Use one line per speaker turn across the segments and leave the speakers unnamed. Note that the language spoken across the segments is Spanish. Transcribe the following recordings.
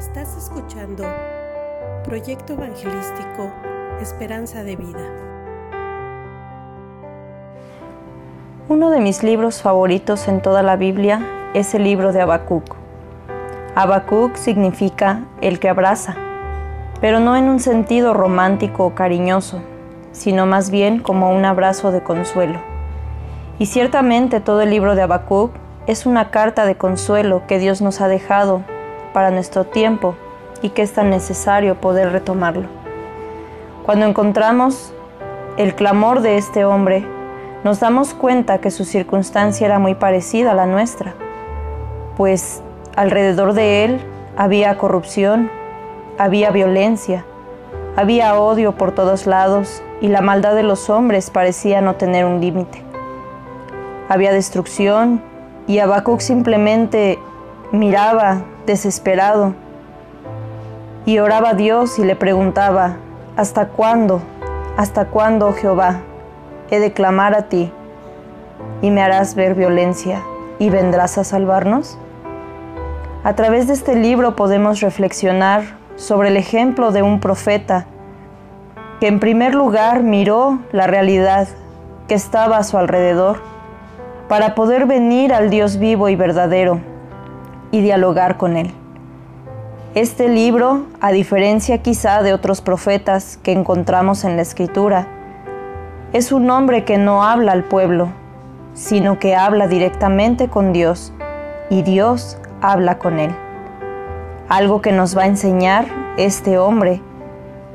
Estás escuchando Proyecto Evangelístico Esperanza de Vida.
Uno de mis libros favoritos en toda la Biblia es el libro de Habacuc. Habacuc significa el que abraza, pero no en un sentido romántico o cariñoso, sino más bien como un abrazo de consuelo. Y ciertamente todo el libro de Habacuc es una carta de consuelo que Dios nos ha dejado para nuestro tiempo y que es tan necesario poder retomarlo. Cuando encontramos el clamor de este hombre, nos damos cuenta que su circunstancia era muy parecida a la nuestra, pues alrededor de él había corrupción, había violencia, había odio por todos lados y la maldad de los hombres parecía no tener un límite. Había destrucción y Habacuc simplemente miraba desesperado. Y oraba a Dios y le preguntaba, ¿hasta cuándo, hasta cuándo, Jehová, he de clamar a ti y me harás ver violencia y vendrás a salvarnos? A través de este libro podemos reflexionar sobre el ejemplo de un profeta que en primer lugar miró la realidad que estaba a su alrededor para poder venir al Dios vivo y verdadero y dialogar con Él. Este libro, a diferencia quizá de otros profetas que encontramos en la Escritura, es un hombre que no habla al pueblo, sino que habla directamente con Dios y Dios habla con él. Algo que nos va a enseñar este hombre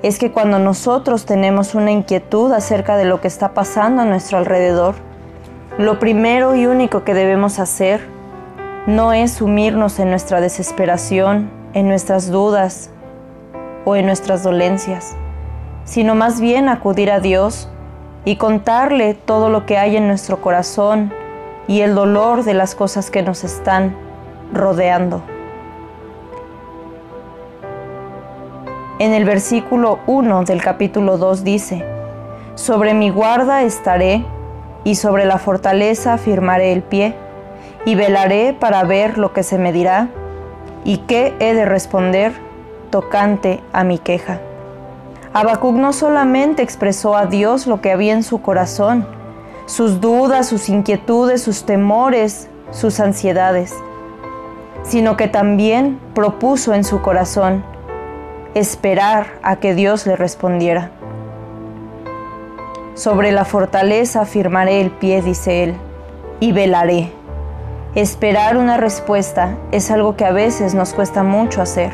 es que cuando nosotros tenemos una inquietud acerca de lo que está pasando a nuestro alrededor, lo primero y único que debemos hacer no es sumirnos en nuestra desesperación, en nuestras dudas o en nuestras dolencias, sino más bien acudir a Dios y contarle todo lo que hay en nuestro corazón y el dolor de las cosas que nos están rodeando. En el versículo 1 del capítulo 2 dice, Sobre mi guarda estaré y sobre la fortaleza firmaré el pie y velaré para ver lo que se me dirá y qué he de responder tocante a mi queja. Habacuc no solamente expresó a Dios lo que había en su corazón, sus dudas, sus inquietudes, sus temores, sus ansiedades, sino que también propuso en su corazón esperar a que Dios le respondiera. Sobre la fortaleza firmaré el pie, dice él, y velaré. Esperar una respuesta es algo que a veces nos cuesta mucho hacer.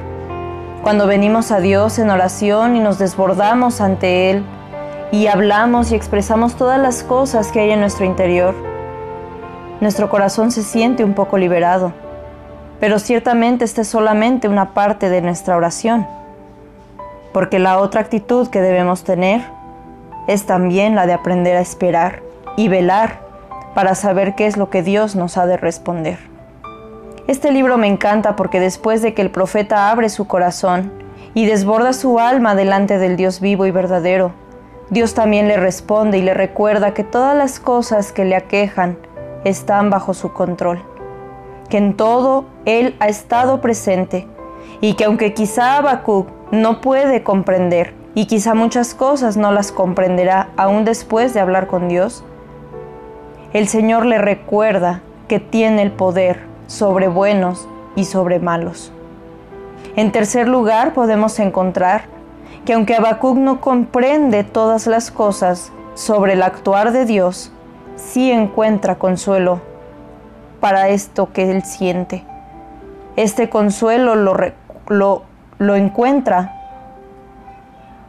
Cuando venimos a Dios en oración y nos desbordamos ante Él y hablamos y expresamos todas las cosas que hay en nuestro interior, nuestro corazón se siente un poco liberado. Pero ciertamente esta es solamente una parte de nuestra oración, porque la otra actitud que debemos tener es también la de aprender a esperar y velar para saber qué es lo que Dios nos ha de responder. Este libro me encanta porque después de que el profeta abre su corazón y desborda su alma delante del Dios vivo y verdadero, Dios también le responde y le recuerda que todas las cosas que le aquejan están bajo su control, que en todo Él ha estado presente y que aunque quizá Habacuc no puede comprender y quizá muchas cosas no las comprenderá aún después de hablar con Dios, el Señor le recuerda que tiene el poder sobre buenos y sobre malos. En tercer lugar, podemos encontrar que aunque Habacuc no comprende todas las cosas sobre el actuar de Dios, sí encuentra consuelo para esto que él siente. Este consuelo lo, lo, lo encuentra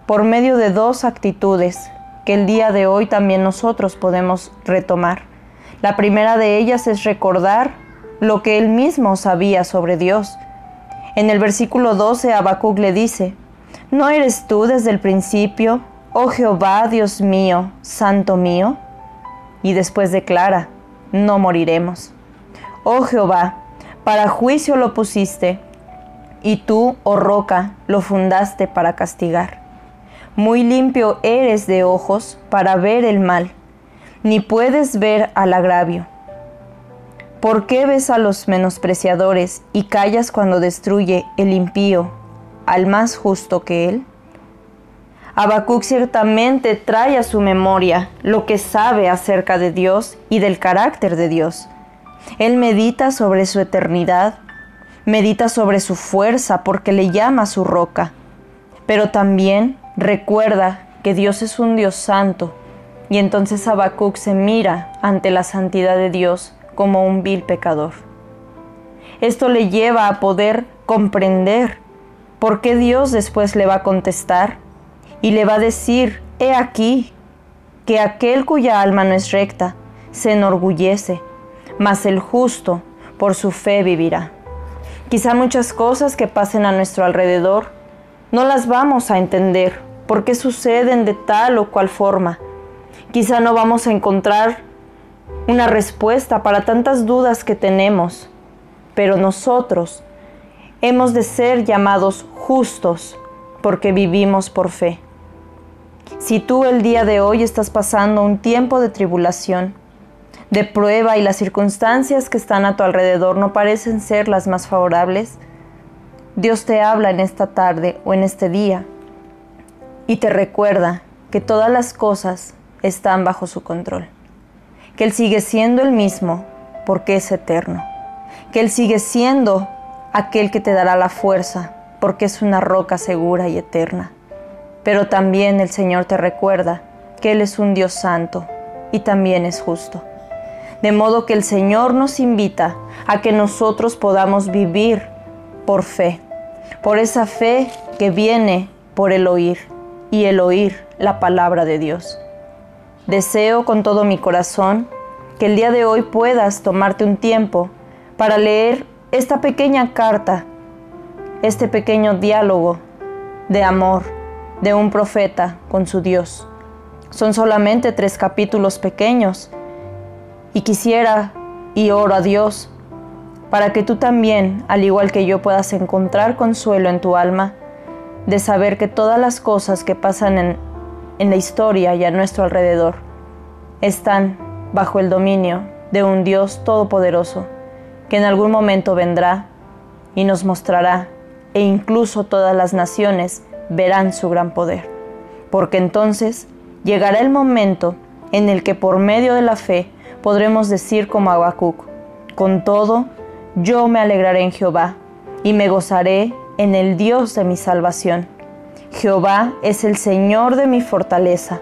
por medio de dos actitudes que el día de hoy también nosotros podemos retomar. La primera de ellas es recordar lo que él mismo sabía sobre Dios. En el versículo 12 Habacuc le dice, ¿No eres tú desde el principio, oh Jehová, Dios mío, santo mío? Y después declara, no moriremos. Oh Jehová, para juicio lo pusiste, y tú, oh roca, lo fundaste para castigar. Muy limpio eres de ojos para ver el mal ni puedes ver al agravio. ¿Por qué ves a los menospreciadores y callas cuando destruye el impío al más justo que él? Habacuc ciertamente trae a su memoria lo que sabe acerca de Dios y del carácter de Dios. Él medita sobre su eternidad, medita sobre su fuerza porque le llama su roca, pero también recuerda que Dios es un Dios santo y entonces Habacuc se mira ante la santidad de Dios como un vil pecador. Esto le lleva a poder comprender por qué Dios después le va a contestar y le va a decir, he aquí, que aquel cuya alma no es recta se enorgullece, mas el justo por su fe vivirá. Quizá muchas cosas que pasen a nuestro alrededor no las vamos a entender por qué suceden de tal o cual forma. Quizá no vamos a encontrar una respuesta para tantas dudas que tenemos, pero nosotros hemos de ser llamados justos porque vivimos por fe. Si tú el día de hoy estás pasando un tiempo de tribulación, de prueba y las circunstancias que están a tu alrededor no parecen ser las más favorables, Dios te habla en esta tarde o en este día y te recuerda que todas las cosas están bajo su control que Él sigue siendo el mismo porque es eterno, que Él sigue siendo aquel que te dará la fuerza porque es una roca segura y eterna. Pero también el Señor te recuerda que Él es un Dios santo y también es justo. De modo que el Señor nos invita a que nosotros podamos vivir por fe, por esa fe que viene por el oír y el oír la palabra de Dios. Deseo con todo mi corazón que el día de hoy puedas tomarte un tiempo para leer esta pequeña carta, este pequeño diálogo de amor de un profeta con su Dios. Son solamente tres capítulos pequeños y quisiera y oro a Dios para que tú también, al igual que yo, puedas encontrar consuelo en tu alma de saber que todas las cosas que pasan en en la historia y a nuestro alrededor están bajo el dominio de un Dios todopoderoso que en algún momento vendrá y nos mostrará e incluso todas las naciones verán su gran poder. Porque entonces llegará el momento en el que por medio de la fe podremos decir como Habacuc, con todo, yo me alegraré en Jehová y me gozaré en el Dios de mi salvación Jehová es el Señor de mi fortaleza,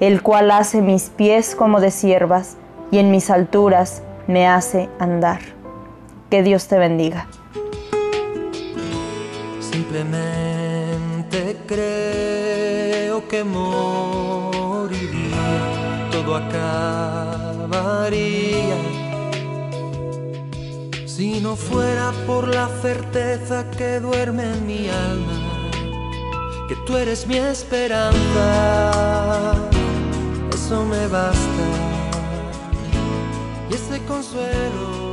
el cual hace mis pies como de siervas y en mis alturas me hace andar. Que Dios te bendiga.
Simplemente creo que moriría, todo acabaría. Si no fuera por la certeza que duerme en mi alma que tú eres mi esperanza, eso me basta. Y ese consuelo.